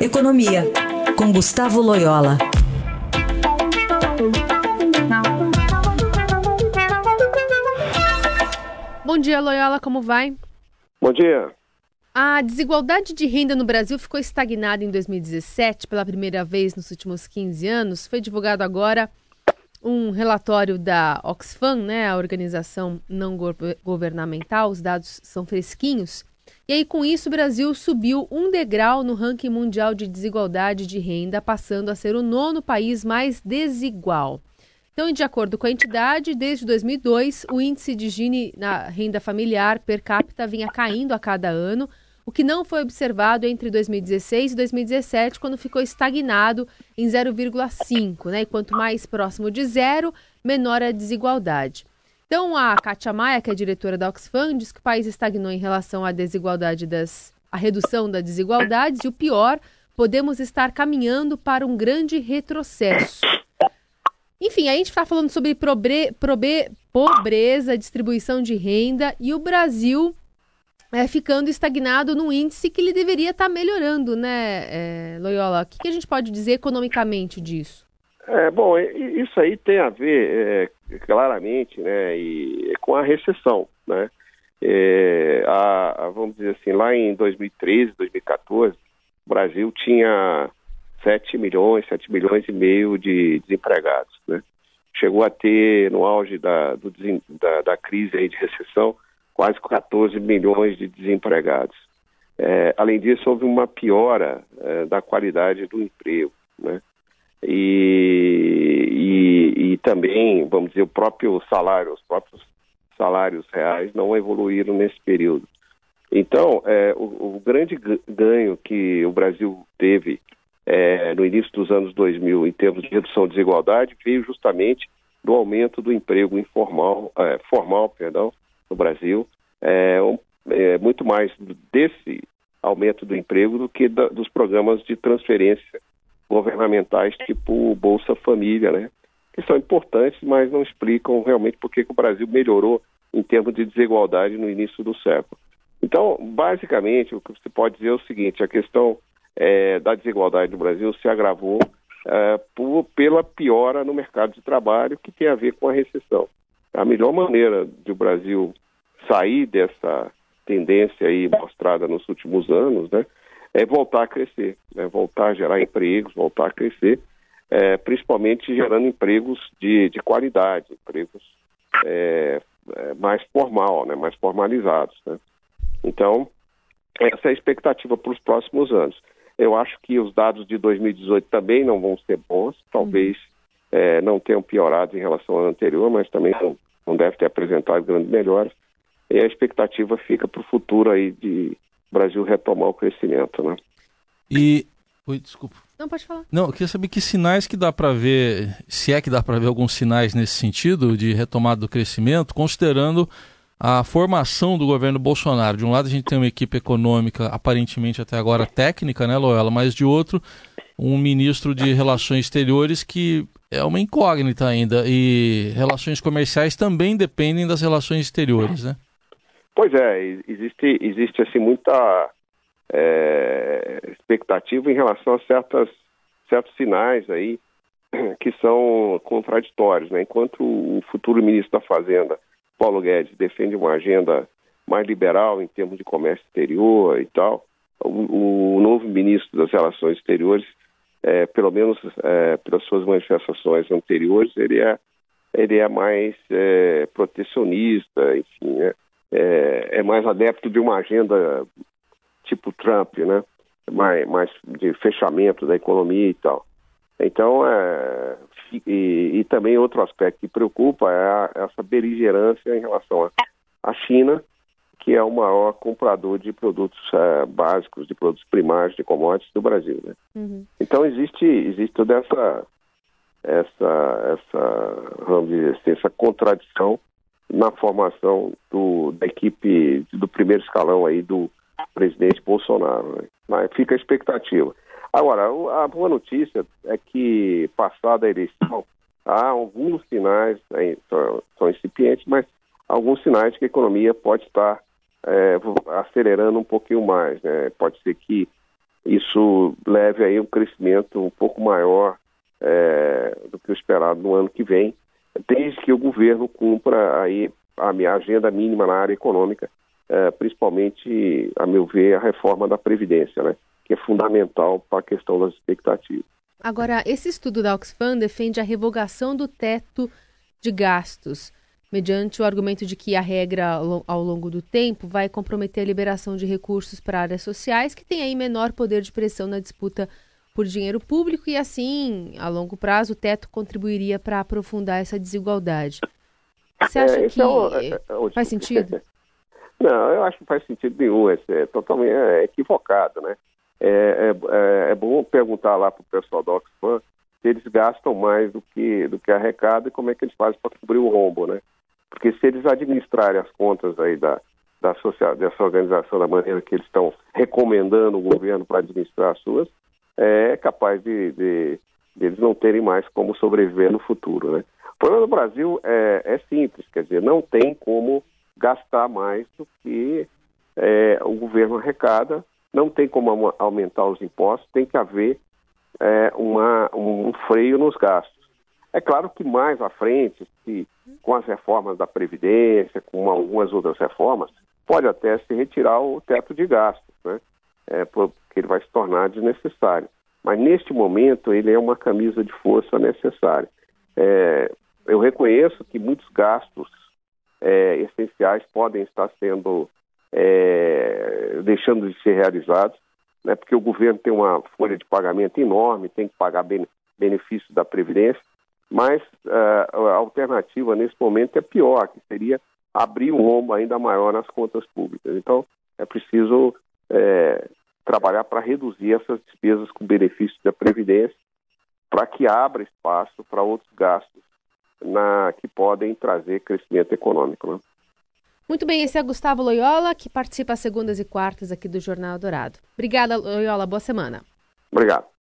Economia, com Gustavo Loyola. Bom dia, Loyola, como vai? Bom dia. A desigualdade de renda no Brasil ficou estagnada em 2017 pela primeira vez nos últimos 15 anos. Foi divulgado agora um relatório da Oxfam, né, a organização não governamental. Os dados são fresquinhos. E aí, com isso, o Brasil subiu um degrau no ranking mundial de desigualdade de renda, passando a ser o nono país mais desigual. Então, de acordo com a entidade, desde 2002, o índice de Gini na renda familiar per capita vinha caindo a cada ano, o que não foi observado entre 2016 e 2017, quando ficou estagnado em 0,5, né? E quanto mais próximo de zero, menor a desigualdade. Então, a Kátia Maia, que é diretora da Oxfam, diz que o país estagnou em relação à desigualdade das. a redução das desigualdades, e o pior, podemos estar caminhando para um grande retrocesso. Enfim, a gente está falando sobre probre, probe, pobreza, distribuição de renda, e o Brasil é, ficando estagnado num índice que ele deveria estar tá melhorando, né, é, Loyola? O que, que a gente pode dizer economicamente disso? É, bom, isso aí tem a ver é, claramente né, e, com a recessão. Né? É, a, a, vamos dizer assim, lá em 2013, 2014, o Brasil tinha 7 milhões, 7 milhões e meio de desempregados. Né? Chegou a ter, no auge da, do, da, da, crise aí de recessão, quase 14 milhões de desempregados. É, além disso, houve uma piora é, da qualidade do emprego. Né? E, e, e também, vamos dizer, o próprio salário, os próprios salários reais não evoluíram nesse período. Então, é, o, o, grande ganho que o Brasil teve é, no início dos anos 2000 em termos de redução de desigualdade veio justamente do aumento do emprego informal, é, formal, perdão, no Brasil, é, um, é, muito mais desse aumento do emprego do que da, dos programas de transferência governamentais tipo Bolsa Família, né? Que são importantes, mas não explicam realmente por que o Brasil melhorou em termos de desigualdade no início do século. Então, basicamente, o que você pode dizer é o seguinte: a questão é, da desigualdade no Brasil se agravou é, por, pela piora no mercado de trabalho, que tem a ver com a recessão. A melhor maneira de o Brasil sair dessa tendência aí mostrada nos últimos anos, né, é voltar a crescer, né? voltar a gerar empregos, voltar a crescer, é, principalmente gerando empregos de, de qualidade, empregos é, é, mais formal, né? mais formalizados. Né? Então, essa é a expectativa para os próximos anos. Eu acho que os dados de 2018 também não vão ser bons, talvez é, não tenham piorado em relação ao anterior, mas também não, não deve ter apresentado grandes melhoras. E a expectativa fica para o futuro aí de Brasil retomar o crescimento, né? E Oi, desculpa. Não, pode falar. Não, eu queria saber que sinais que dá para ver, se é que dá para ver alguns sinais nesse sentido de retomada do crescimento, considerando a formação do governo Bolsonaro. De um lado a gente tem uma equipe econômica aparentemente até agora técnica, né, Loela, mas de outro um ministro de Relações Exteriores que é uma incógnita ainda e relações comerciais também dependem das relações exteriores, né? Pois é, existe, existe assim muita é, expectativa em relação a certas, certos sinais aí que são contraditórios. Né? Enquanto o futuro ministro da Fazenda, Paulo Guedes, defende uma agenda mais liberal em termos de comércio exterior e tal, o, o novo ministro das Relações Exteriores, é, pelo menos é, pelas suas manifestações anteriores, ele é, ele é mais é, protecionista, enfim, né? É, é mais adepto de uma agenda tipo Trump, né? Mais, mais de fechamento da economia e tal. Então, é, e, e, também outro aspecto que preocupa é a, essa beligerância em relação à China, que é o maior comprador de produtos é, básicos, de produtos primários, de commodities do Brasil. Né? Uhum. Então, existe, existe toda essa, essa, essa, vamos dizer assim, essa contradição na formação do, da equipe do primeiro escalão aí do presidente Bolsonaro. Né? Mas fica a expectativa. Agora, a boa notícia é que, passada a eleição, há alguns sinais, né, são, são incipientes, mas alguns sinais de que a economia pode estar é, acelerando um pouquinho mais. Né? Pode ser que isso leve aí um crescimento um pouco maior é, do que o esperado no ano que vem, desde que o governo cumpra aí a minha agenda mínima na área econômica, é, principalmente, a meu ver, a reforma da Previdência, né, que é fundamental para a questão das expectativas. Agora, esse estudo da Oxfam defende a revogação do teto de gastos, mediante o argumento de que a regra ao longo do tempo vai comprometer a liberação de recursos para áreas sociais que têm aí menor poder de pressão na disputa por dinheiro público e assim, a longo prazo, o teto contribuiria para aprofundar essa desigualdade. Você acha é, que é, é, faz sentido? Não, eu acho que faz sentido nenhum, é, é totalmente é equivocado, né? É, é, é, bom perguntar lá para o pessoal da Oxfam se eles gastam mais do que, do que arrecada e como é que eles fazem para cobrir o rombo, né? Porque se eles administrarem as contas aí da, da social, dessa organização da maneira que eles estão recomendando o governo para administrar as suas, é capaz de, de, de, eles não terem mais como sobreviver no futuro, né? O problema do Brasil é, é simples, quer dizer, não tem como gastar mais do que é, o governo arrecada, não tem como aumentar os impostos, tem que haver é, uma, um freio nos gastos. É claro que mais à frente, se, com as reformas da Previdência, com algumas outras reformas, pode até se retirar o teto de gastos, né? É, porque ele vai se tornar desnecessário. Mas neste momento ele é uma camisa de força necessária. É, eu reconheço que muitos gastos é, essenciais podem estar sendo é, deixando de ser realizados, né, porque o governo tem uma folha de pagamento enorme, tem que pagar benefícios da Previdência, mas uh, a alternativa nesse momento é pior, que seria abrir um rombo ainda maior nas contas públicas. Então, é preciso é, trabalhar para reduzir essas despesas com benefícios da Previdência, para que abra espaço para outros gastos na, que podem trazer crescimento econômico. Né? Muito bem, esse é Gustavo Loyola, que participa às segundas e quartas aqui do Jornal Dourado. Obrigada, Loyola. Boa semana. Obrigado.